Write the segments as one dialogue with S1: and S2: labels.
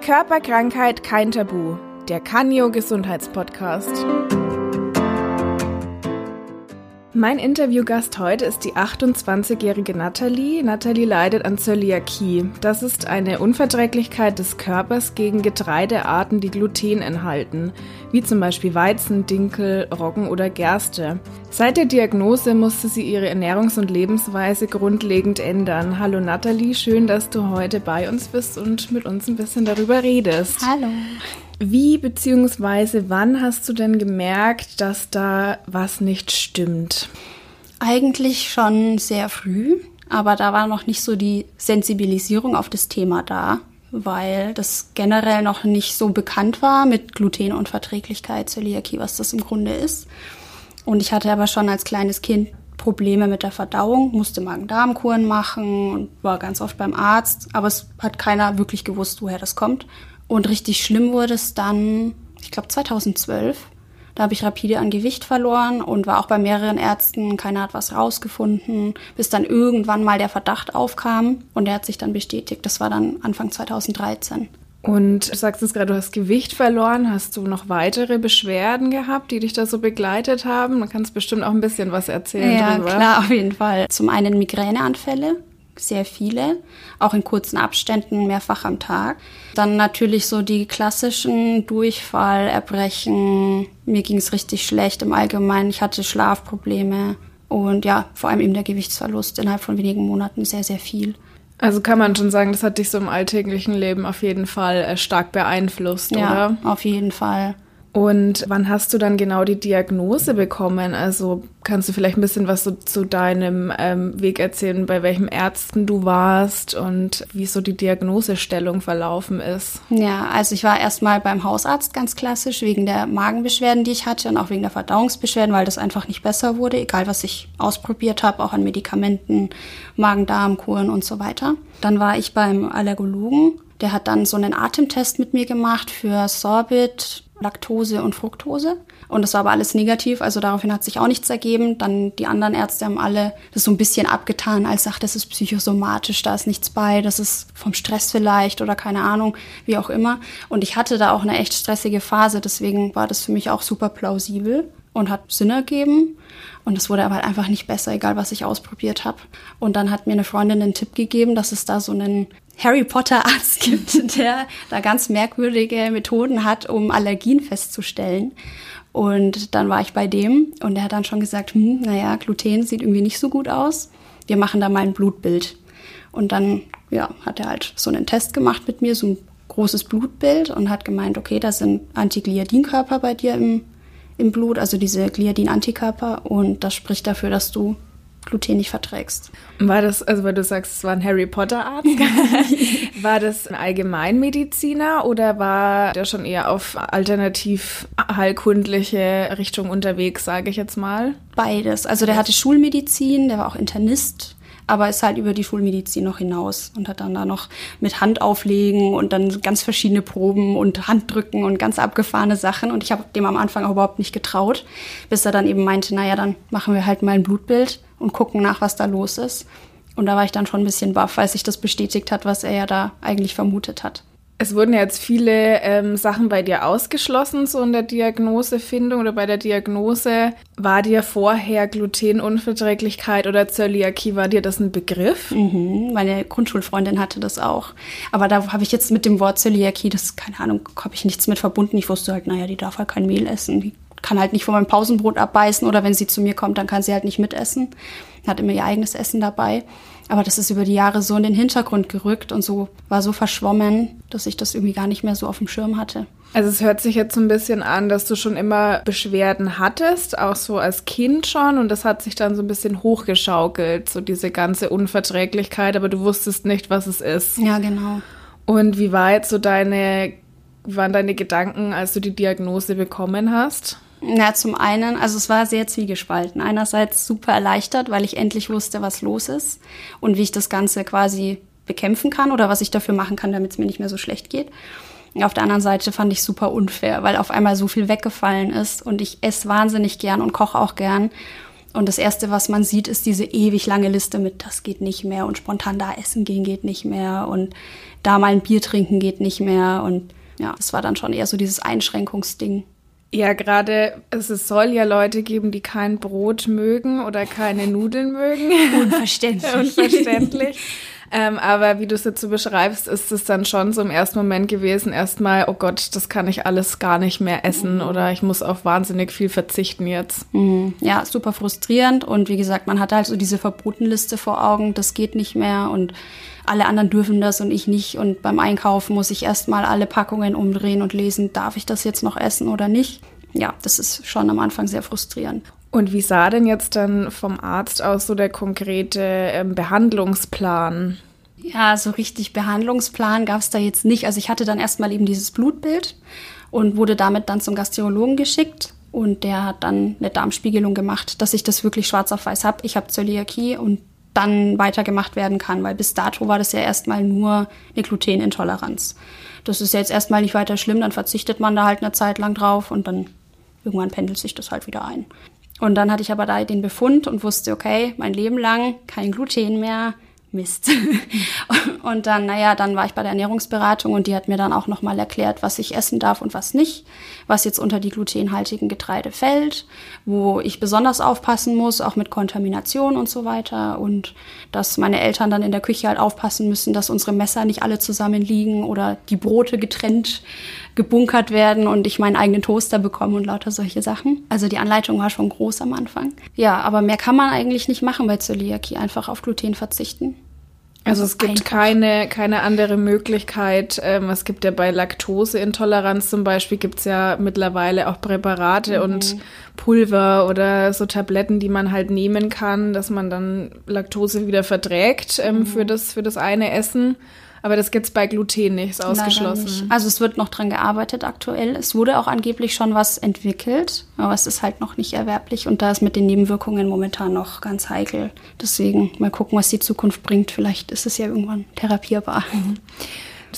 S1: Körperkrankheit kein Tabu. Der Canio Gesundheitspodcast. Mein Interviewgast heute ist die 28-jährige Nathalie. Nathalie leidet an Zöliakie. Das ist eine Unverträglichkeit des Körpers gegen Getreidearten, die Gluten enthalten, wie zum Beispiel Weizen, Dinkel, Roggen oder Gerste. Seit der Diagnose musste sie ihre Ernährungs- und Lebensweise grundlegend ändern. Hallo Nathalie, schön, dass du heute bei uns bist und mit uns ein bisschen darüber redest.
S2: Hallo.
S1: Wie bzw. wann hast du denn gemerkt, dass da was nicht stimmt?
S2: Eigentlich schon sehr früh, aber da war noch nicht so die Sensibilisierung auf das Thema da, weil das generell noch nicht so bekannt war mit Glutenunverträglichkeit, Zöliakie, was das im Grunde ist. Und ich hatte aber schon als kleines Kind Probleme mit der Verdauung, musste Magen-Darm-Kuren machen und war ganz oft beim Arzt, aber es hat keiner wirklich gewusst, woher das kommt. Und richtig schlimm wurde es dann, ich glaube 2012. Da habe ich rapide an Gewicht verloren und war auch bei mehreren Ärzten, keiner hat was rausgefunden, bis dann irgendwann mal der Verdacht aufkam und der hat sich dann bestätigt. Das war dann Anfang 2013.
S1: Und du sagst es gerade, du hast Gewicht verloren. Hast du noch weitere Beschwerden gehabt, die dich da so begleitet haben? Man kann es bestimmt auch ein bisschen was erzählen
S2: ja,
S1: drüber.
S2: klar, auf jeden Fall. Zum einen Migräneanfälle, sehr viele, auch in kurzen Abständen, mehrfach am Tag. Dann natürlich so die klassischen Durchfall, Erbrechen. Mir ging es richtig schlecht im Allgemeinen. Ich hatte Schlafprobleme und ja, vor allem eben der Gewichtsverlust innerhalb von wenigen Monaten sehr, sehr viel.
S1: Also kann man schon sagen, das hat dich so im alltäglichen Leben auf jeden Fall äh, stark beeinflusst,
S2: ja,
S1: oder?
S2: auf jeden Fall.
S1: Und wann hast du dann genau die Diagnose bekommen? Also kannst du vielleicht ein bisschen was so zu deinem ähm, Weg erzählen, bei welchem Ärzten du warst und wie so die Diagnosestellung verlaufen ist?
S2: Ja, also ich war erstmal beim Hausarzt ganz klassisch wegen der Magenbeschwerden, die ich hatte und auch wegen der Verdauungsbeschwerden, weil das einfach nicht besser wurde, egal was ich ausprobiert habe, auch an Medikamenten, Magen-Darm-Kuren und so weiter. Dann war ich beim Allergologen. Der hat dann so einen Atemtest mit mir gemacht für Sorbit, Laktose und Fructose. Und das war aber alles negativ, also daraufhin hat sich auch nichts ergeben. Dann die anderen Ärzte haben alle das so ein bisschen abgetan, als sagt, das ist psychosomatisch, da ist nichts bei, das ist vom Stress vielleicht oder keine Ahnung, wie auch immer. Und ich hatte da auch eine echt stressige Phase, deswegen war das für mich auch super plausibel und hat Sinn ergeben. Und es wurde aber halt einfach nicht besser, egal was ich ausprobiert habe. Und dann hat mir eine Freundin einen Tipp gegeben, dass es da so einen Harry Potter Arzt gibt, der da ganz merkwürdige Methoden hat, um Allergien festzustellen. Und dann war ich bei dem und der hat dann schon gesagt, hm, naja, Gluten sieht irgendwie nicht so gut aus. Wir machen da mal ein Blutbild. Und dann, ja, hat er halt so einen Test gemacht mit mir, so ein großes Blutbild und hat gemeint, okay, da sind Antigliadinkörper bei dir im, im Blut, also diese Gliadin-Antikörper und das spricht dafür, dass du Gluten nicht verträgst.
S1: War das, also weil du sagst, es war ein Harry Potter Arzt, war das ein Allgemeinmediziner oder war der schon eher auf alternativ heilkundliche Richtung unterwegs, sage ich jetzt mal?
S2: Beides. Also der hatte Schulmedizin, der war auch Internist aber ist halt über die Schulmedizin noch hinaus und hat dann da noch mit Hand auflegen und dann ganz verschiedene Proben und Handdrücken und ganz abgefahrene Sachen. Und ich habe dem am Anfang auch überhaupt nicht getraut, bis er dann eben meinte, naja, dann machen wir halt mal ein Blutbild und gucken nach, was da los ist. Und da war ich dann schon ein bisschen baff, weil sich das bestätigt hat, was er ja da eigentlich vermutet hat.
S1: Es wurden ja jetzt viele ähm, Sachen bei dir ausgeschlossen, so in der Diagnosefindung oder bei der Diagnose. War dir vorher Glutenunverträglichkeit oder Zöliakie, war dir das ein Begriff?
S2: Mhm, meine Grundschulfreundin hatte das auch. Aber da habe ich jetzt mit dem Wort Zöliakie, das, keine Ahnung, habe ich nichts mit verbunden. Ich wusste halt, naja, die darf halt kein Mehl essen. Die kann halt nicht von meinem Pausenbrot abbeißen oder wenn sie zu mir kommt, dann kann sie halt nicht mitessen. Hat immer ihr eigenes Essen dabei. Aber das ist über die Jahre so in den Hintergrund gerückt und so war so verschwommen, dass ich das irgendwie gar nicht mehr so auf dem Schirm hatte.
S1: Also es hört sich jetzt so ein bisschen an, dass du schon immer Beschwerden hattest, auch so als Kind schon, und das hat sich dann so ein bisschen hochgeschaukelt, so diese ganze Unverträglichkeit, aber du wusstest nicht, was es ist.
S2: Ja, genau.
S1: Und wie war jetzt so deine, waren deine Gedanken, als du die Diagnose bekommen hast?
S2: Na, zum einen, also es war sehr zwiegespalten. Einerseits super erleichtert, weil ich endlich wusste, was los ist und wie ich das Ganze quasi bekämpfen kann oder was ich dafür machen kann, damit es mir nicht mehr so schlecht geht. Auf der anderen Seite fand ich super unfair, weil auf einmal so viel weggefallen ist und ich esse wahnsinnig gern und koche auch gern. Und das Erste, was man sieht, ist diese ewig lange Liste mit, das geht nicht mehr und spontan da essen gehen geht nicht mehr und da mal ein Bier trinken geht nicht mehr. Und ja, das war dann schon eher so dieses Einschränkungsding.
S1: Ja, gerade es soll ja Leute geben, die kein Brot mögen oder keine Nudeln mögen.
S2: Unverständlich.
S1: Unverständlich. Ähm, aber wie du es jetzt so beschreibst, ist es dann schon so im ersten Moment gewesen, erstmal, oh Gott, das kann ich alles gar nicht mehr essen mhm. oder ich muss auf wahnsinnig viel verzichten jetzt.
S2: Mhm. Ja, super frustrierend und wie gesagt, man hat halt so diese Verbotenliste vor Augen, das geht nicht mehr und alle anderen dürfen das und ich nicht. Und beim Einkaufen muss ich erstmal alle Packungen umdrehen und lesen, darf ich das jetzt noch essen oder nicht. Ja, das ist schon am Anfang sehr frustrierend.
S1: Und wie sah denn jetzt dann vom Arzt aus so der konkrete ähm, Behandlungsplan?
S2: Ja, so richtig Behandlungsplan gab es da jetzt nicht. Also ich hatte dann erstmal eben dieses Blutbild und wurde damit dann zum Gastrologen geschickt. Und der hat dann eine Darmspiegelung gemacht, dass ich das wirklich schwarz auf weiß habe. Ich habe Zöliakie und dann weitergemacht werden kann, weil bis dato war das ja erstmal nur eine Glutenintoleranz. Das ist jetzt erstmal nicht weiter schlimm, dann verzichtet man da halt eine Zeit lang drauf und dann irgendwann pendelt sich das halt wieder ein. Und dann hatte ich aber da den Befund und wusste, okay, mein Leben lang kein Gluten mehr, Mist. und dann, naja, dann war ich bei der Ernährungsberatung und die hat mir dann auch nochmal erklärt, was ich essen darf und was nicht, was jetzt unter die glutenhaltigen Getreide fällt, wo ich besonders aufpassen muss, auch mit Kontamination und so weiter und dass meine Eltern dann in der Küche halt aufpassen müssen, dass unsere Messer nicht alle zusammen liegen oder die Brote getrennt gebunkert werden und ich meinen eigenen Toaster bekomme und lauter solche Sachen. Also die Anleitung war schon groß am Anfang. Ja, aber mehr kann man eigentlich nicht machen bei Zöliakie, einfach auf Gluten verzichten.
S1: Also, es gibt keine, keine andere Möglichkeit. Ähm, es gibt ja bei Laktoseintoleranz zum Beispiel, gibt es ja mittlerweile auch Präparate mhm. und Pulver oder so Tabletten, die man halt nehmen kann, dass man dann Laktose wieder verträgt ähm, mhm. für, das, für das eine Essen. Aber das gibt's bei Gluten nicht, ist ausgeschlossen. Nicht.
S2: Also es wird noch dran gearbeitet aktuell. Es wurde auch angeblich schon was entwickelt, aber es ist halt noch nicht erwerblich und da ist mit den Nebenwirkungen momentan noch ganz heikel. Deswegen mal gucken, was die Zukunft bringt. Vielleicht ist es ja irgendwann therapierbar. Mhm.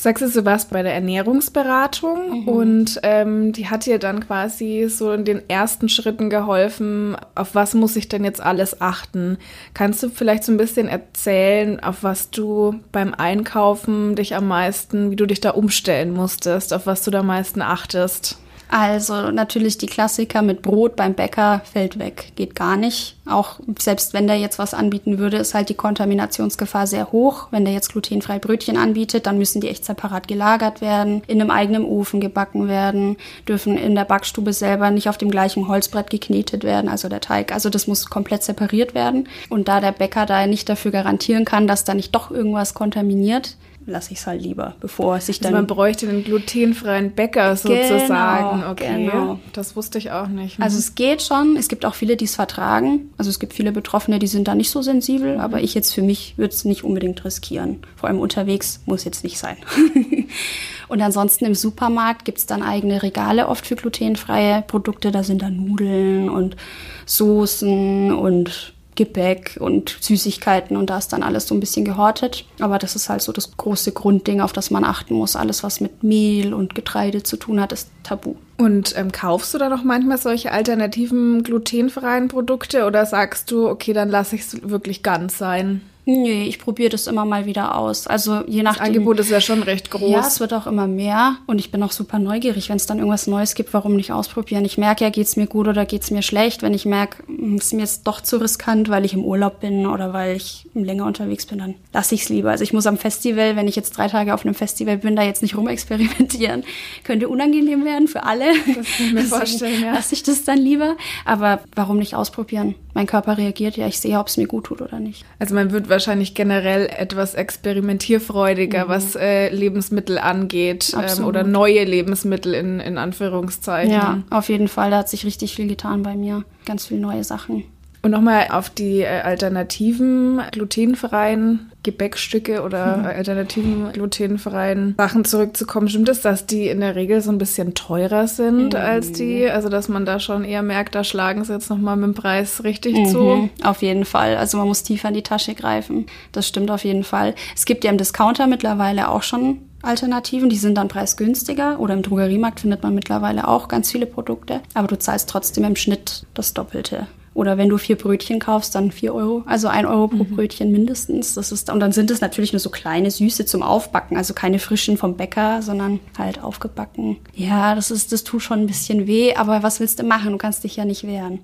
S1: Sagst jetzt, du warst bei der Ernährungsberatung mhm. und ähm, die hat dir dann quasi so in den ersten Schritten geholfen, auf was muss ich denn jetzt alles achten? Kannst du vielleicht so ein bisschen erzählen, auf was du beim Einkaufen dich am meisten, wie du dich da umstellen musstest, auf was du da am meisten achtest?
S2: Also natürlich die Klassiker mit Brot beim Bäcker fällt weg, geht gar nicht. Auch selbst wenn der jetzt was anbieten würde, ist halt die Kontaminationsgefahr sehr hoch. Wenn der jetzt glutenfreie Brötchen anbietet, dann müssen die echt separat gelagert werden, in einem eigenen Ofen gebacken werden, dürfen in der Backstube selber nicht auf dem gleichen Holzbrett geknetet werden, also der Teig. Also das muss komplett separiert werden. Und da der Bäcker da nicht dafür garantieren kann, dass da nicht doch irgendwas kontaminiert, lasse ich es halt lieber, bevor es sich also
S1: dann. Also man bräuchte einen glutenfreien Bäcker sozusagen. Genau, okay. Genau. Das wusste ich auch nicht.
S2: Also es geht schon. Es gibt auch viele, die es vertragen. Also es gibt viele Betroffene, die sind da nicht so sensibel, mhm. aber ich jetzt für mich würde es nicht unbedingt riskieren. Vor allem unterwegs muss jetzt nicht sein. Und ansonsten im Supermarkt gibt es dann eigene Regale oft für glutenfreie Produkte. Da sind dann Nudeln und Soßen und Gebäck und Süßigkeiten und da ist dann alles so ein bisschen gehortet. Aber das ist halt so das große Grundding, auf das man achten muss. Alles, was mit Mehl und Getreide zu tun hat, ist tabu.
S1: Und ähm, kaufst du da noch manchmal solche alternativen glutenfreien Produkte oder sagst du, okay, dann lasse ich es wirklich ganz sein?
S2: Nee, ich probiere das immer mal wieder aus. Also je nach.
S1: Das Angebot ist ja schon recht groß.
S2: Ja, es wird auch immer mehr und ich bin auch super neugierig, wenn es dann irgendwas Neues gibt, warum nicht ausprobieren? Ich merke ja, geht's mir gut oder geht's mir schlecht. Wenn ich merke, hm, es ist mir jetzt doch zu riskant, weil ich im Urlaub bin oder weil ich länger unterwegs bin, dann lasse ich es lieber. Also ich muss am Festival, wenn ich jetzt drei Tage auf einem Festival bin, da jetzt nicht rumexperimentieren. Könnte unangenehm werden für alle. Das kann ich mir vorstellen, ja. Lasse ich das dann lieber. Aber warum nicht ausprobieren? Mein Körper reagiert ja, ich sehe, ob es mir gut tut oder nicht.
S1: Also man wird wahrscheinlich generell etwas experimentierfreudiger, mhm. was äh, Lebensmittel angeht ähm, oder neue Lebensmittel in, in Anführungszeichen.
S2: Ja, auf jeden Fall. Da hat sich richtig viel getan bei mir. Ganz viele neue Sachen.
S1: Und nochmal auf die äh, alternativen glutenfreien Gebäckstücke oder mhm. alternativen glutenfreien Sachen zurückzukommen. Stimmt es, dass die in der Regel so ein bisschen teurer sind mhm. als die? Also dass man da schon eher merkt, da schlagen sie jetzt nochmal mit dem Preis richtig mhm. zu?
S2: Auf jeden Fall. Also man muss tiefer in die Tasche greifen. Das stimmt auf jeden Fall. Es gibt ja im Discounter mittlerweile auch schon Alternativen, die sind dann preisgünstiger oder im Drogeriemarkt findet man mittlerweile auch ganz viele Produkte, aber du zahlst trotzdem im Schnitt das Doppelte. Oder wenn du vier Brötchen kaufst, dann vier Euro. Also ein Euro pro mhm. Brötchen mindestens. Das ist, und dann sind es natürlich nur so kleine Süße zum Aufbacken. Also keine frischen vom Bäcker, sondern halt aufgebacken. Ja, das ist, das tut schon ein bisschen weh. Aber was willst du machen? Du kannst dich ja nicht wehren.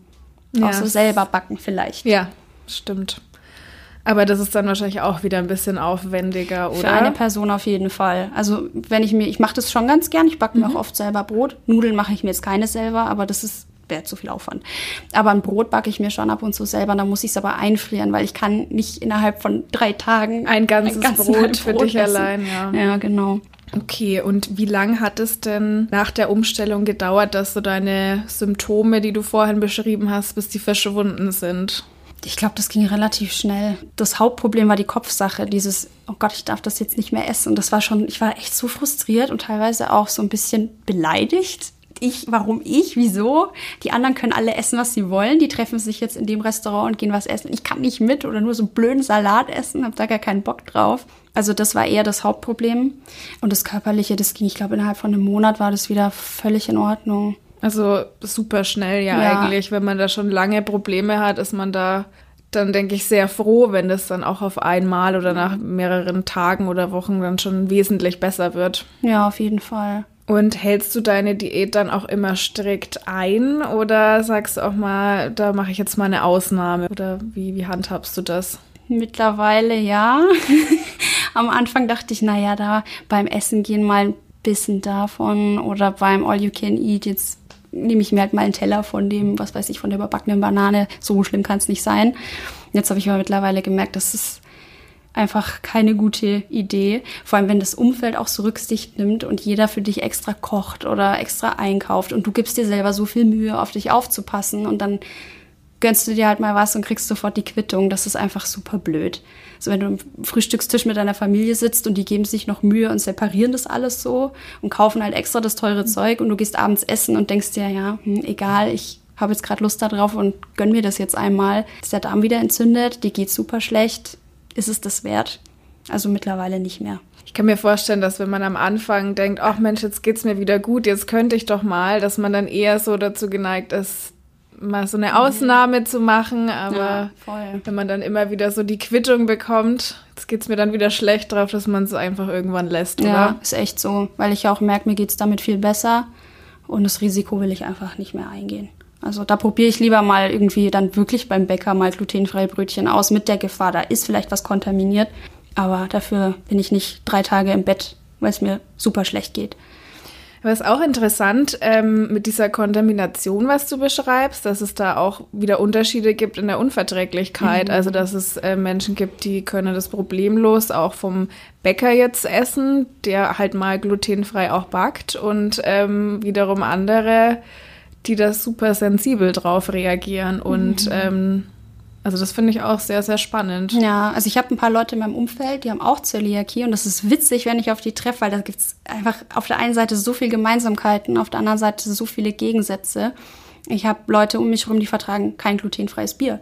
S2: Ja. Auch so selber backen vielleicht.
S1: Ja, stimmt. Aber das ist dann wahrscheinlich auch wieder ein bisschen aufwendiger, oder?
S2: Für eine Person auf jeden Fall. Also wenn ich mir, ich mache das schon ganz gern. Ich backe mhm. mir auch oft selber Brot. Nudeln mache ich mir jetzt keine selber, aber das ist wäre zu viel Aufwand. Aber ein Brot backe ich mir schon ab und zu selber, dann muss ich es aber einfrieren, weil ich kann nicht innerhalb von drei Tagen
S1: ein ganzes ein Brot für Brot dich essen. allein. Ja.
S2: ja, genau.
S1: Okay, und wie lange hat es denn nach der Umstellung gedauert, dass so deine Symptome, die du vorhin beschrieben hast, bis die verschwunden sind?
S2: Ich glaube, das ging relativ schnell. Das Hauptproblem war die Kopfsache, dieses, oh Gott, ich darf das jetzt nicht mehr essen. Und das war schon, ich war echt so frustriert und teilweise auch so ein bisschen beleidigt, ich, warum ich, wieso? Die anderen können alle essen, was sie wollen. Die treffen sich jetzt in dem Restaurant und gehen was essen. Ich kann nicht mit oder nur so einen blöden Salat essen, habe da gar keinen Bock drauf. Also das war eher das Hauptproblem. Und das Körperliche, das ging, ich glaube, innerhalb von einem Monat war das wieder völlig in Ordnung.
S1: Also super schnell ja, ja eigentlich. Wenn man da schon lange Probleme hat, ist man da dann denke ich sehr froh, wenn das dann auch auf einmal oder nach mehreren Tagen oder Wochen dann schon wesentlich besser wird.
S2: Ja, auf jeden Fall.
S1: Und hältst du deine Diät dann auch immer strikt ein oder sagst du auch mal, da mache ich jetzt mal eine Ausnahme? Oder wie, wie handhabst du das?
S2: Mittlerweile ja. Am Anfang dachte ich, naja, da beim Essen gehen mal ein bisschen davon oder beim All You Can Eat, jetzt nehme ich mir halt mal einen Teller von dem, was weiß ich, von der überbackenen Banane. So schlimm kann es nicht sein. Jetzt habe ich aber mittlerweile gemerkt, dass es einfach keine gute Idee. Vor allem, wenn das Umfeld auch so Rücksicht nimmt und jeder für dich extra kocht oder extra einkauft und du gibst dir selber so viel Mühe, auf dich aufzupassen und dann gönnst du dir halt mal was und kriegst sofort die Quittung. Das ist einfach super blöd. So, wenn du am Frühstückstisch mit deiner Familie sitzt und die geben sich noch Mühe und separieren das alles so und kaufen halt extra das teure Zeug und du gehst abends essen und denkst dir, ja, hm, egal, ich habe jetzt gerade Lust darauf und gönn mir das jetzt einmal. Ist der Darm wieder entzündet, die geht super schlecht ist es das wert? Also mittlerweile nicht mehr.
S1: Ich kann mir vorstellen, dass wenn man am Anfang denkt, ach Mensch, jetzt geht's mir wieder gut, jetzt könnte ich doch mal, dass man dann eher so dazu geneigt ist, mal so eine Ausnahme mhm. zu machen. Aber ja, wenn man dann immer wieder so die Quittung bekommt, jetzt geht's mir dann wieder schlecht drauf, dass man es einfach irgendwann lässt, oder?
S2: Ja, ist echt so, weil ich auch merke, mir geht's damit viel besser und das Risiko will ich einfach nicht mehr eingehen. Also da probiere ich lieber mal irgendwie dann wirklich beim Bäcker mal glutenfreie Brötchen aus mit der Gefahr, da ist vielleicht was kontaminiert. Aber dafür bin ich nicht drei Tage im Bett, weil es mir super schlecht geht.
S1: Aber es ist auch interessant ähm, mit dieser Kontamination, was du beschreibst, dass es da auch wieder Unterschiede gibt in der Unverträglichkeit. Mhm. Also dass es äh, Menschen gibt, die können das problemlos auch vom Bäcker jetzt essen, der halt mal glutenfrei auch backt und ähm, wiederum andere die da super sensibel drauf reagieren und mhm. ähm, also das finde ich auch sehr, sehr spannend.
S2: Ja, also ich habe ein paar Leute in meinem Umfeld, die haben auch Zöliakie und das ist witzig, wenn ich auf die treffe, weil da gibt es einfach auf der einen Seite so viele Gemeinsamkeiten, auf der anderen Seite so viele Gegensätze. Ich habe Leute um mich herum, die vertragen kein glutenfreies Bier.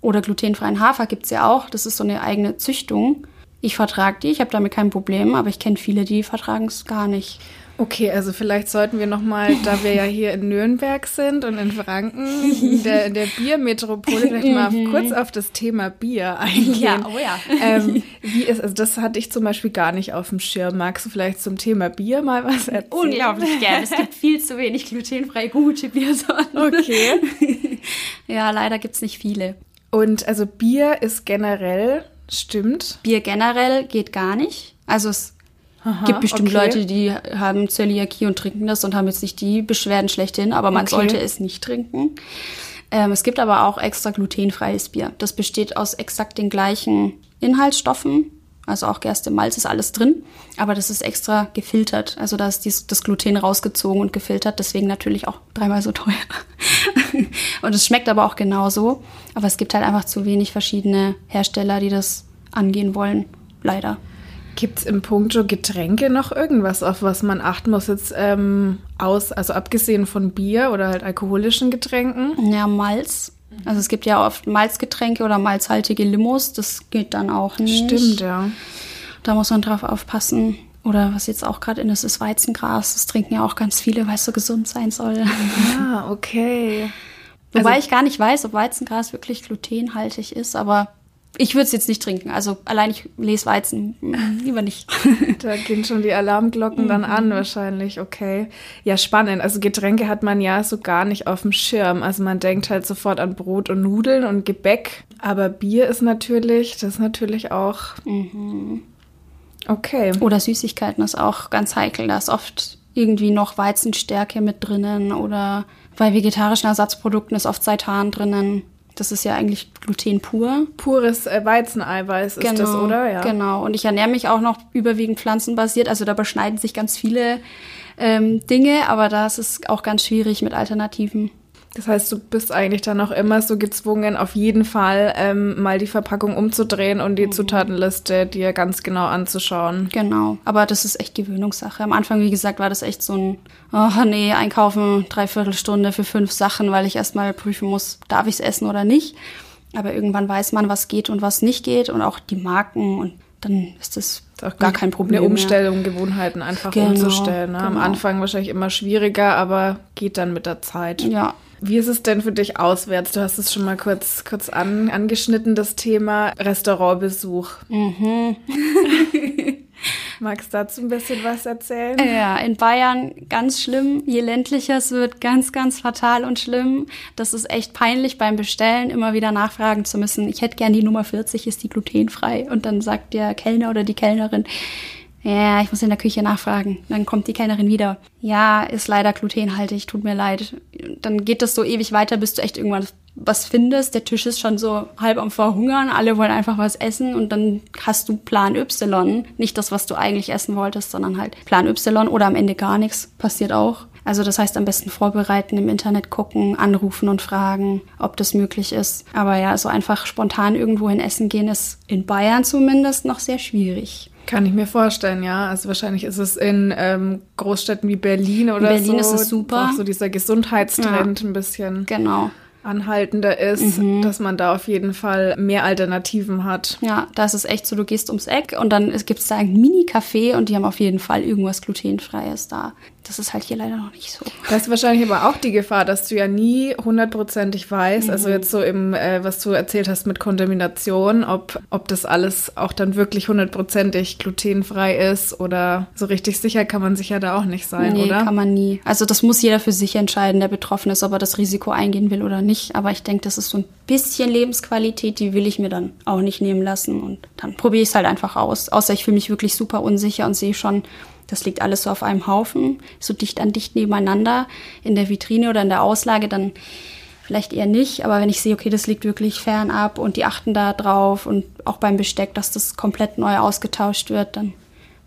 S2: Oder glutenfreien Hafer gibt es ja auch. Das ist so eine eigene Züchtung. Ich vertrage die, ich habe damit kein Problem, aber ich kenne viele, die vertragen es gar nicht.
S1: Okay, also vielleicht sollten wir nochmal, da wir ja hier in Nürnberg sind und in Franken, in der, in der Biermetropole, vielleicht mal mhm. kurz auf das Thema Bier eingehen. Ja, oh ja. Ähm, wie ist, also das hatte ich zum Beispiel gar nicht auf dem Schirm. Magst du vielleicht zum Thema Bier mal was erzählen?
S2: Unglaublich gerne. Es gibt viel zu wenig glutenfrei gute Biersorten.
S1: Okay.
S2: ja, leider gibt's nicht viele.
S1: Und also Bier ist generell, stimmt?
S2: Bier generell geht gar nicht. Also es Aha, gibt bestimmt okay. Leute, die haben Zöliakie und trinken das und haben jetzt nicht die Beschwerden schlechthin, aber man okay. sollte es nicht trinken. Ähm, es gibt aber auch extra glutenfreies Bier. Das besteht aus exakt den gleichen Inhaltsstoffen. Also auch Gerste, Malz ist alles drin, aber das ist extra gefiltert. Also da ist dies, das Gluten rausgezogen und gefiltert, deswegen natürlich auch dreimal so teuer. und es schmeckt aber auch genauso. Aber es gibt halt einfach zu wenig verschiedene Hersteller, die das angehen wollen. Leider.
S1: Gibt es im Punkto Getränke noch irgendwas, auf was man achten muss jetzt ähm, aus, also abgesehen von Bier oder halt alkoholischen Getränken?
S2: Ja, Malz. Also es gibt ja oft Malzgetränke oder malzhaltige Limos, das geht dann auch nicht.
S1: Stimmt, ja.
S2: Da muss man drauf aufpassen. Oder was jetzt auch gerade in ist, ist Weizengras. Das trinken ja auch ganz viele, weil es so gesund sein soll.
S1: Ah, okay.
S2: Wobei also, ich gar nicht weiß, ob Weizengras wirklich glutenhaltig ist, aber ich würde es jetzt nicht trinken. Also allein ich lese Weizen, lieber nicht.
S1: da gehen schon die Alarmglocken dann an wahrscheinlich. Okay. Ja, spannend. Also Getränke hat man ja so gar nicht auf dem Schirm. Also man denkt halt sofort an Brot und Nudeln und Gebäck. Aber Bier ist natürlich, das ist natürlich auch. Mhm. Okay.
S2: Oder Süßigkeiten ist auch ganz heikel. Da ist oft irgendwie noch Weizenstärke mit drinnen oder bei vegetarischen Ersatzprodukten ist oft Seitan drinnen. Das ist ja eigentlich Gluten pur.
S1: Pures äh, Weizeneiweiß
S2: genau,
S1: ist das,
S2: genau,
S1: oder?
S2: Ja. Genau. Und ich ernähre mich auch noch überwiegend pflanzenbasiert. Also da beschneiden sich ganz viele ähm, Dinge, aber da ist es auch ganz schwierig mit Alternativen.
S1: Das heißt, du bist eigentlich dann auch immer so gezwungen, auf jeden Fall ähm, mal die Verpackung umzudrehen und die mhm. Zutatenliste dir ganz genau anzuschauen.
S2: Genau, aber das ist echt Gewöhnungssache. Am Anfang, wie gesagt, war das echt so ein, oh nee, einkaufen, dreiviertel Stunde für fünf Sachen, weil ich erstmal prüfen muss, darf ich es essen oder nicht. Aber irgendwann weiß man, was geht und was nicht geht und auch die Marken und dann ist das auch gar kein Problem.
S1: Eine Umstellung, mehr. Gewohnheiten einfach genau, umzustellen. Ne? Genau. Am Anfang wahrscheinlich immer schwieriger, aber geht dann mit der Zeit.
S2: Ja,
S1: wie ist es denn für dich auswärts? Du hast es schon mal kurz, kurz an, angeschnitten, das Thema Restaurantbesuch. Mhm. Magst du dazu ein bisschen was erzählen?
S2: Ja, in Bayern ganz schlimm. Je ländlicher es wird, ganz, ganz fatal und schlimm. Das ist echt peinlich beim Bestellen, immer wieder nachfragen zu müssen. Ich hätte gern die Nummer 40, ist die glutenfrei? Und dann sagt der Kellner oder die Kellnerin, ja, ich muss in der Küche nachfragen. Dann kommt die Kellnerin wieder. Ja, ist leider glutenhaltig, tut mir leid. Dann geht das so ewig weiter, bis du echt irgendwann was findest. Der Tisch ist schon so halb am Verhungern, alle wollen einfach was essen und dann hast du Plan Y. Nicht das, was du eigentlich essen wolltest, sondern halt Plan Y oder am Ende gar nichts. Passiert auch. Also das heißt am besten vorbereiten, im Internet gucken, anrufen und fragen, ob das möglich ist. Aber ja, so einfach spontan irgendwo hin essen gehen ist in Bayern zumindest noch sehr schwierig.
S1: Kann ich mir vorstellen, ja. Also wahrscheinlich ist es in ähm, Großstädten wie Berlin oder
S2: Berlin
S1: so.
S2: Berlin ist es super.
S1: Auch so dieser Gesundheitstrend ja. ein bisschen.
S2: Genau
S1: anhaltender ist, mhm. dass man da auf jeden Fall mehr Alternativen hat.
S2: Ja, da ist es echt so, du gehst ums Eck und dann gibt es da ein Mini-Café und die haben auf jeden Fall irgendwas glutenfreies da. Das ist halt hier leider noch nicht so.
S1: Das ist wahrscheinlich aber auch die Gefahr, dass du ja nie hundertprozentig weißt, also mhm. also jetzt so im, äh, was du erzählt hast mit Kontamination, ob, ob das alles auch dann wirklich hundertprozentig glutenfrei ist oder so richtig sicher kann man sich ja da auch nicht sein,
S2: nee,
S1: oder?
S2: kann man nie. Also das muss jeder für sich entscheiden, der betroffen ist, ob er das Risiko eingehen will oder nicht. Aber ich denke, das ist so ein bisschen Lebensqualität, die will ich mir dann auch nicht nehmen lassen und dann probiere ich es halt einfach aus. Außer ich fühle mich wirklich super unsicher und sehe schon, das liegt alles so auf einem Haufen, so dicht an dicht nebeneinander in der Vitrine oder in der Auslage, dann vielleicht eher nicht. Aber wenn ich sehe, okay, das liegt wirklich fernab und die achten da drauf und auch beim Besteck, dass das komplett neu ausgetauscht wird, dann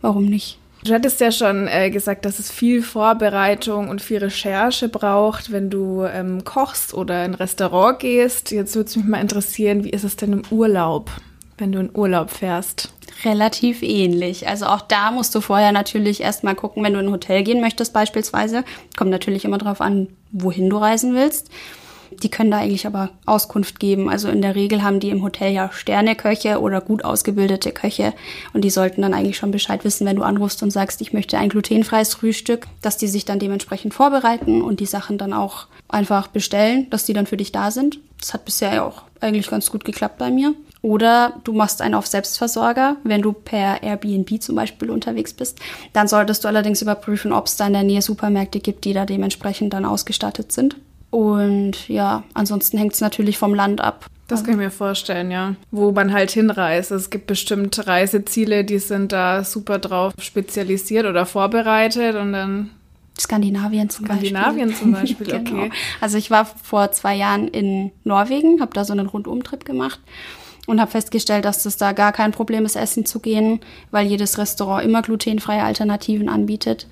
S2: warum nicht?
S1: Du hattest ja schon äh, gesagt, dass es viel Vorbereitung und viel Recherche braucht, wenn du ähm, kochst oder in ein Restaurant gehst. Jetzt würde es mich mal interessieren, wie ist es denn im Urlaub, wenn du in Urlaub fährst?
S2: relativ ähnlich. Also auch da musst du vorher natürlich erstmal gucken, wenn du in ein Hotel gehen möchtest beispielsweise. Kommt natürlich immer darauf an, wohin du reisen willst. Die können da eigentlich aber Auskunft geben. Also in der Regel haben die im Hotel ja Sterneköche oder gut ausgebildete Köche und die sollten dann eigentlich schon Bescheid wissen, wenn du anrufst und sagst, ich möchte ein glutenfreies Frühstück, dass die sich dann dementsprechend vorbereiten und die Sachen dann auch einfach bestellen, dass die dann für dich da sind. Das hat bisher ja auch eigentlich ganz gut geklappt bei mir. Oder du machst einen auf Selbstversorger, wenn du per Airbnb zum Beispiel unterwegs bist. Dann solltest du allerdings überprüfen, ob es da in der Nähe Supermärkte gibt, die da dementsprechend dann ausgestattet sind. Und ja, ansonsten hängt es natürlich vom Land ab.
S1: Das kann ich mir vorstellen, ja. Wo man halt hinreist. Es gibt bestimmt Reiseziele, die sind da super drauf spezialisiert oder vorbereitet und dann
S2: Skandinavien zum
S1: Skandinavien
S2: Beispiel.
S1: zum Beispiel, okay. genau.
S2: Also ich war vor zwei Jahren in Norwegen, habe da so einen Rundumtrip gemacht und habe festgestellt, dass es da gar kein Problem ist, essen zu gehen, weil jedes Restaurant immer glutenfreie Alternativen anbietet.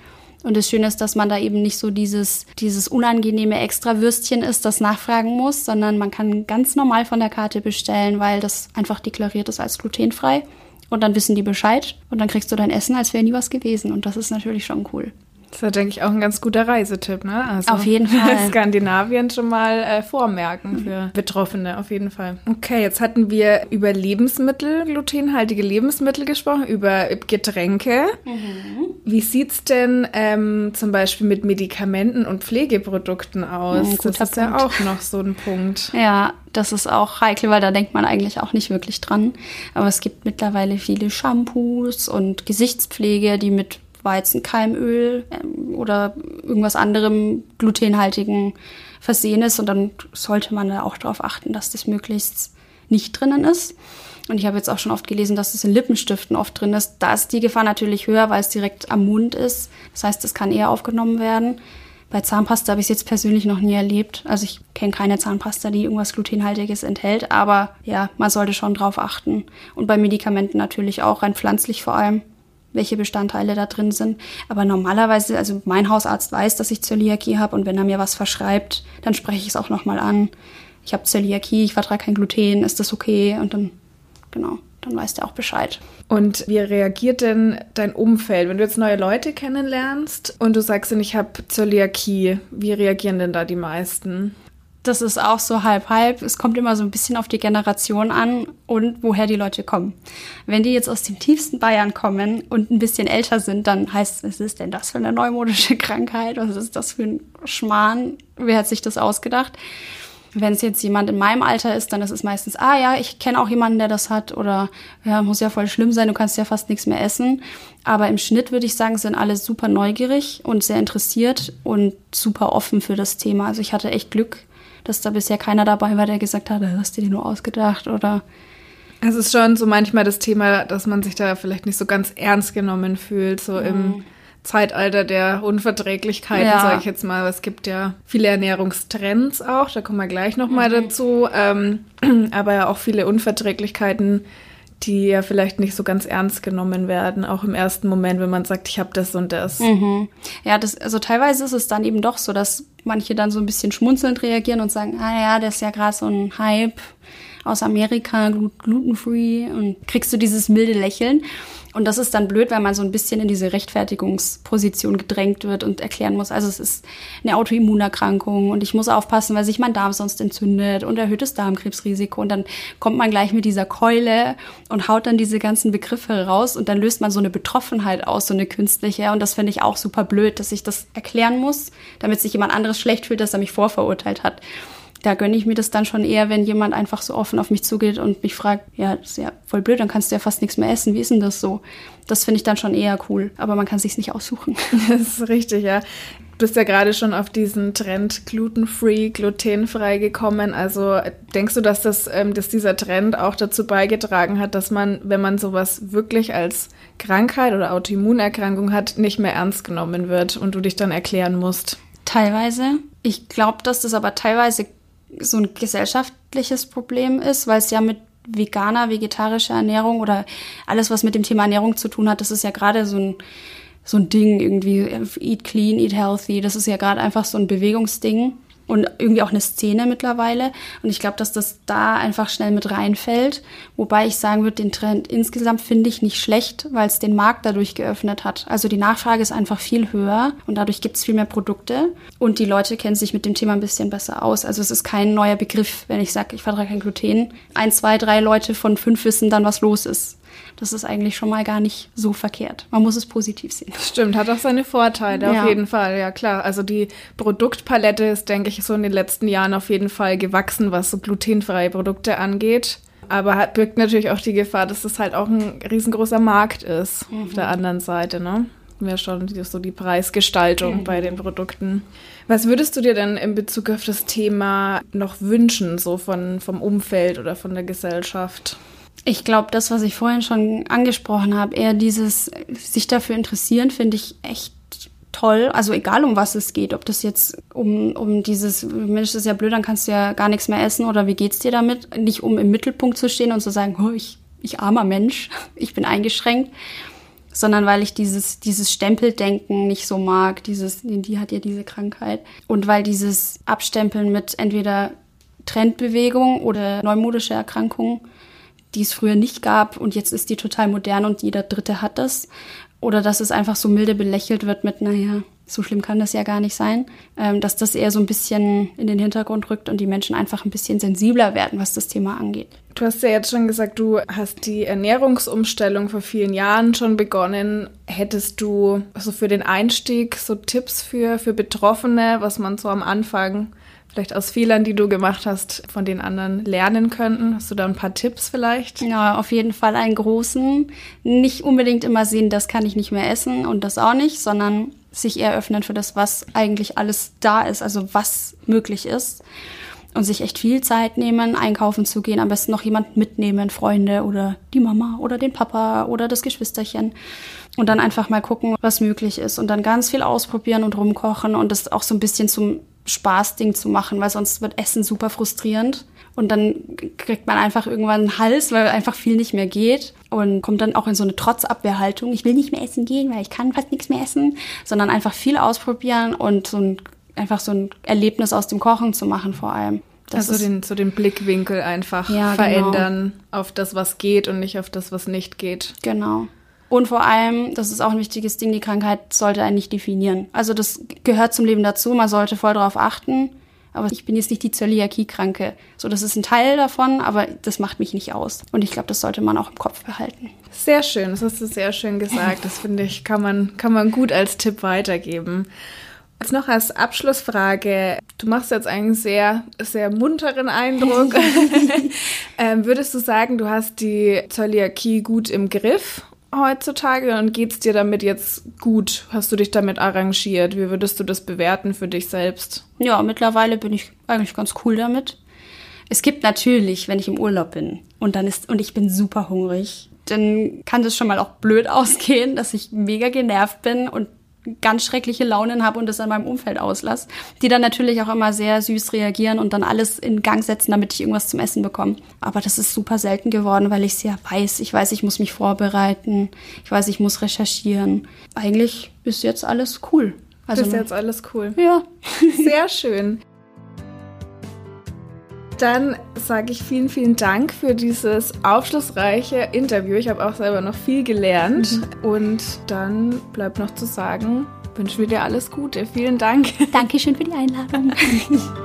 S2: Und das Schöne ist, dass man da eben nicht so dieses, dieses unangenehme Extrawürstchen ist, das nachfragen muss, sondern man kann ganz normal von der Karte bestellen, weil das einfach deklariert ist als glutenfrei. Und dann wissen die Bescheid und dann kriegst du dein Essen, als wäre nie was gewesen. Und das ist natürlich schon cool.
S1: Das ist, denke ich, auch ein ganz guter Reisetipp, ne?
S2: Also auf jeden Fall.
S1: Skandinavien schon mal äh, vormerken für Betroffene, auf jeden Fall. Okay, jetzt hatten wir über Lebensmittel, glutenhaltige Lebensmittel gesprochen, über Getränke. Mhm. Wie sieht's denn ähm, zum Beispiel mit Medikamenten und Pflegeprodukten aus?
S2: Ein
S1: das ist
S2: Punkt.
S1: ja auch noch so ein Punkt.
S2: Ja, das ist auch heikel, weil da denkt man eigentlich auch nicht wirklich dran. Aber es gibt mittlerweile viele Shampoos und Gesichtspflege, die mit Weizenkeimöl ähm, oder irgendwas anderem glutenhaltigen versehen ist. Und dann sollte man da auch darauf achten, dass das möglichst nicht drinnen ist. Und ich habe jetzt auch schon oft gelesen, dass es in Lippenstiften oft drin ist. Da ist die Gefahr natürlich höher, weil es direkt am Mund ist. Das heißt, es kann eher aufgenommen werden. Bei Zahnpasta habe ich es jetzt persönlich noch nie erlebt. Also ich kenne keine Zahnpasta, die irgendwas glutenhaltiges enthält. Aber ja, man sollte schon drauf achten. Und bei Medikamenten natürlich auch, rein pflanzlich vor allem, welche Bestandteile da drin sind. Aber normalerweise, also mein Hausarzt weiß, dass ich Zöliakie habe und wenn er mir was verschreibt, dann spreche ich es auch nochmal an. Ich habe Zöliakie, ich vertrage kein Gluten, ist das okay? Und dann genau, dann weißt du auch Bescheid.
S1: Und wie reagiert denn dein Umfeld, wenn du jetzt neue Leute kennenlernst und du sagst ich habe Zöliakie? Wie reagieren denn da die meisten?
S2: Das ist auch so halb halb. Es kommt immer so ein bisschen auf die Generation an und woher die Leute kommen. Wenn die jetzt aus dem tiefsten Bayern kommen und ein bisschen älter sind, dann heißt es, was ist denn das für eine neumodische Krankheit? Was ist das für ein Schmarrn? Wer hat sich das ausgedacht? Wenn es jetzt jemand in meinem Alter ist, dann ist es meistens, ah ja, ich kenne auch jemanden, der das hat oder ja, muss ja voll schlimm sein, du kannst ja fast nichts mehr essen. Aber im Schnitt würde ich sagen, sind alle super neugierig und sehr interessiert und super offen für das Thema. Also ich hatte echt Glück, dass da bisher keiner dabei war, der gesagt hat, hast du dir nur ausgedacht oder
S1: es ist schon so manchmal das Thema, dass man sich da vielleicht nicht so ganz ernst genommen fühlt, so mhm. im Zeitalter der Unverträglichkeiten, ja. sage ich jetzt mal. Es gibt ja viele Ernährungstrends auch, da kommen wir gleich nochmal mhm. dazu, ähm, aber ja auch viele Unverträglichkeiten, die ja vielleicht nicht so ganz ernst genommen werden, auch im ersten Moment, wenn man sagt, ich habe das und das.
S2: Mhm. Ja, das, also teilweise ist es dann eben doch so, dass manche dann so ein bisschen schmunzelnd reagieren und sagen, ah ja, das ist ja gerade so ein Hype aus Amerika, glutenfree und kriegst du dieses milde Lächeln. Und das ist dann blöd, weil man so ein bisschen in diese Rechtfertigungsposition gedrängt wird und erklären muss, also es ist eine Autoimmunerkrankung und ich muss aufpassen, weil sich mein Darm sonst entzündet und erhöhtes Darmkrebsrisiko. Und dann kommt man gleich mit dieser Keule und haut dann diese ganzen Begriffe raus und dann löst man so eine Betroffenheit aus, so eine künstliche. Und das finde ich auch super blöd, dass ich das erklären muss, damit sich jemand anderes schlecht fühlt, dass er mich vorverurteilt hat da gönne ich mir das dann schon eher, wenn jemand einfach so offen auf mich zugeht und mich fragt, ja, das ist ja voll blöd, dann kannst du ja fast nichts mehr essen. Wie ist denn das so? Das finde ich dann schon eher cool. Aber man kann sich's nicht aussuchen.
S1: Das ist richtig, ja. Du bist ja gerade schon auf diesen Trend glutenfree, glutenfrei gekommen. Also denkst du, dass das, ähm, dass dieser Trend auch dazu beigetragen hat, dass man, wenn man sowas wirklich als Krankheit oder Autoimmunerkrankung hat, nicht mehr ernst genommen wird und du dich dann erklären musst?
S2: Teilweise. Ich glaube, dass das aber teilweise so ein gesellschaftliches Problem ist, weil es ja mit veganer, vegetarischer Ernährung oder alles, was mit dem Thema Ernährung zu tun hat, das ist ja gerade so ein, so ein Ding irgendwie, eat clean, eat healthy, das ist ja gerade einfach so ein Bewegungsding und irgendwie auch eine Szene mittlerweile. Und ich glaube, dass das da einfach schnell mit reinfällt. Wobei ich sagen würde, den Trend insgesamt finde ich nicht schlecht, weil es den Markt dadurch geöffnet hat. Also die Nachfrage ist einfach viel höher und dadurch gibt es viel mehr Produkte und die Leute kennen sich mit dem Thema ein bisschen besser aus. Also es ist kein neuer Begriff, wenn ich sage, ich vertrage kein Gluten. Ein, zwei, drei Leute von fünf wissen dann, was los ist. Das ist eigentlich schon mal gar nicht so verkehrt. Man muss es positiv sehen.
S1: Stimmt, hat auch seine Vorteile, ja. auf jeden Fall. Ja, klar. Also die Produktpalette ist, denke ich, so in den letzten Jahren auf jeden Fall gewachsen, was so glutenfreie Produkte angeht. Aber hat, birgt natürlich auch die Gefahr, dass das halt auch ein riesengroßer Markt ist mhm. auf der anderen Seite, ne? Wäre schon so die Preisgestaltung mhm. bei den Produkten. Was würdest du dir denn in Bezug auf das Thema noch wünschen, so von, vom Umfeld oder von der Gesellschaft?
S2: Ich glaube, das, was ich vorhin schon angesprochen habe, eher dieses sich dafür interessieren, finde ich echt toll. Also egal, um was es geht, ob das jetzt um, um dieses, Mensch, das ist ja blöd, dann kannst du ja gar nichts mehr essen oder wie geht's dir damit? Nicht um im Mittelpunkt zu stehen und zu sagen, oh, ich, ich armer Mensch, ich bin eingeschränkt, sondern weil ich dieses, dieses Stempeldenken nicht so mag, dieses, die hat ja diese Krankheit. Und weil dieses Abstempeln mit entweder Trendbewegung oder neumodische Erkrankungen die es früher nicht gab und jetzt ist die total modern und jeder Dritte hat das. Oder dass es einfach so milde belächelt wird mit, naja, so schlimm kann das ja gar nicht sein, ähm, dass das eher so ein bisschen in den Hintergrund rückt und die Menschen einfach ein bisschen sensibler werden, was das Thema angeht.
S1: Du hast ja jetzt schon gesagt, du hast die Ernährungsumstellung vor vielen Jahren schon begonnen. Hättest du also für den Einstieg so Tipps für, für Betroffene, was man so am Anfang vielleicht aus Fehlern, die du gemacht hast, von den anderen lernen könnten? Hast du da ein paar Tipps vielleicht?
S2: Ja, auf jeden Fall einen großen. Nicht unbedingt immer sehen, das kann ich nicht mehr essen und das auch nicht, sondern sich eher öffnen für das, was eigentlich alles da ist, also was möglich ist. Und sich echt viel Zeit nehmen, einkaufen zu gehen, am besten noch jemand mitnehmen, Freunde oder die Mama oder den Papa oder das Geschwisterchen. Und dann einfach mal gucken, was möglich ist. Und dann ganz viel ausprobieren und rumkochen und das auch so ein bisschen zum Spaßding zu machen, weil sonst wird Essen super frustrierend. Und dann kriegt man einfach irgendwann einen Hals, weil einfach viel nicht mehr geht. Und kommt dann auch in so eine Trotzabwehrhaltung. Ich will nicht mehr essen gehen, weil ich kann fast nichts mehr essen. Sondern einfach viel ausprobieren und so ein, einfach so ein Erlebnis aus dem Kochen zu machen vor allem.
S1: Das also den, so den Blickwinkel einfach ja, genau. verändern genau. auf das, was geht und nicht auf das, was nicht geht.
S2: Genau. Und vor allem, das ist auch ein wichtiges Ding, die Krankheit sollte einen nicht definieren. Also das gehört zum Leben dazu, man sollte voll darauf achten. Aber ich bin jetzt nicht die Zöliakie-Kranke. So, das ist ein Teil davon, aber das macht mich nicht aus. Und ich glaube, das sollte man auch im Kopf behalten.
S1: Sehr schön, das hast du sehr schön gesagt. Das finde ich, kann man, kann man gut als Tipp weitergeben. Jetzt noch als Abschlussfrage. Du machst jetzt einen sehr, sehr munteren Eindruck. ähm, würdest du sagen, du hast die Zöliakie gut im Griff heutzutage und geht's dir damit jetzt gut? Hast du dich damit arrangiert? Wie würdest du das bewerten für dich selbst?
S2: Ja, mittlerweile bin ich eigentlich ganz cool damit. Es gibt natürlich, wenn ich im Urlaub bin und dann ist und ich bin super hungrig, dann kann das schon mal auch blöd ausgehen, dass ich mega genervt bin und ganz schreckliche Launen habe und das an meinem Umfeld auslasse, die dann natürlich auch immer sehr süß reagieren und dann alles in Gang setzen, damit ich irgendwas zum Essen bekomme. Aber das ist super selten geworden, weil ich es ja weiß. Ich weiß, ich muss mich vorbereiten. Ich weiß, ich muss recherchieren. Eigentlich ist jetzt alles cool.
S1: Also ist jetzt alles cool.
S2: Ja.
S1: Sehr schön. Dann sage ich vielen, vielen Dank für dieses aufschlussreiche Interview. Ich habe auch selber noch viel gelernt. Mhm. Und dann bleibt noch zu sagen, wünschen wir dir alles Gute. Vielen Dank.
S2: Dankeschön für die Einladung.